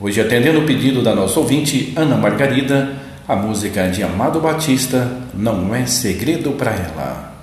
Hoje, atendendo o pedido da nossa ouvinte Ana Margarida, a música de Amado Batista não é segredo para ela.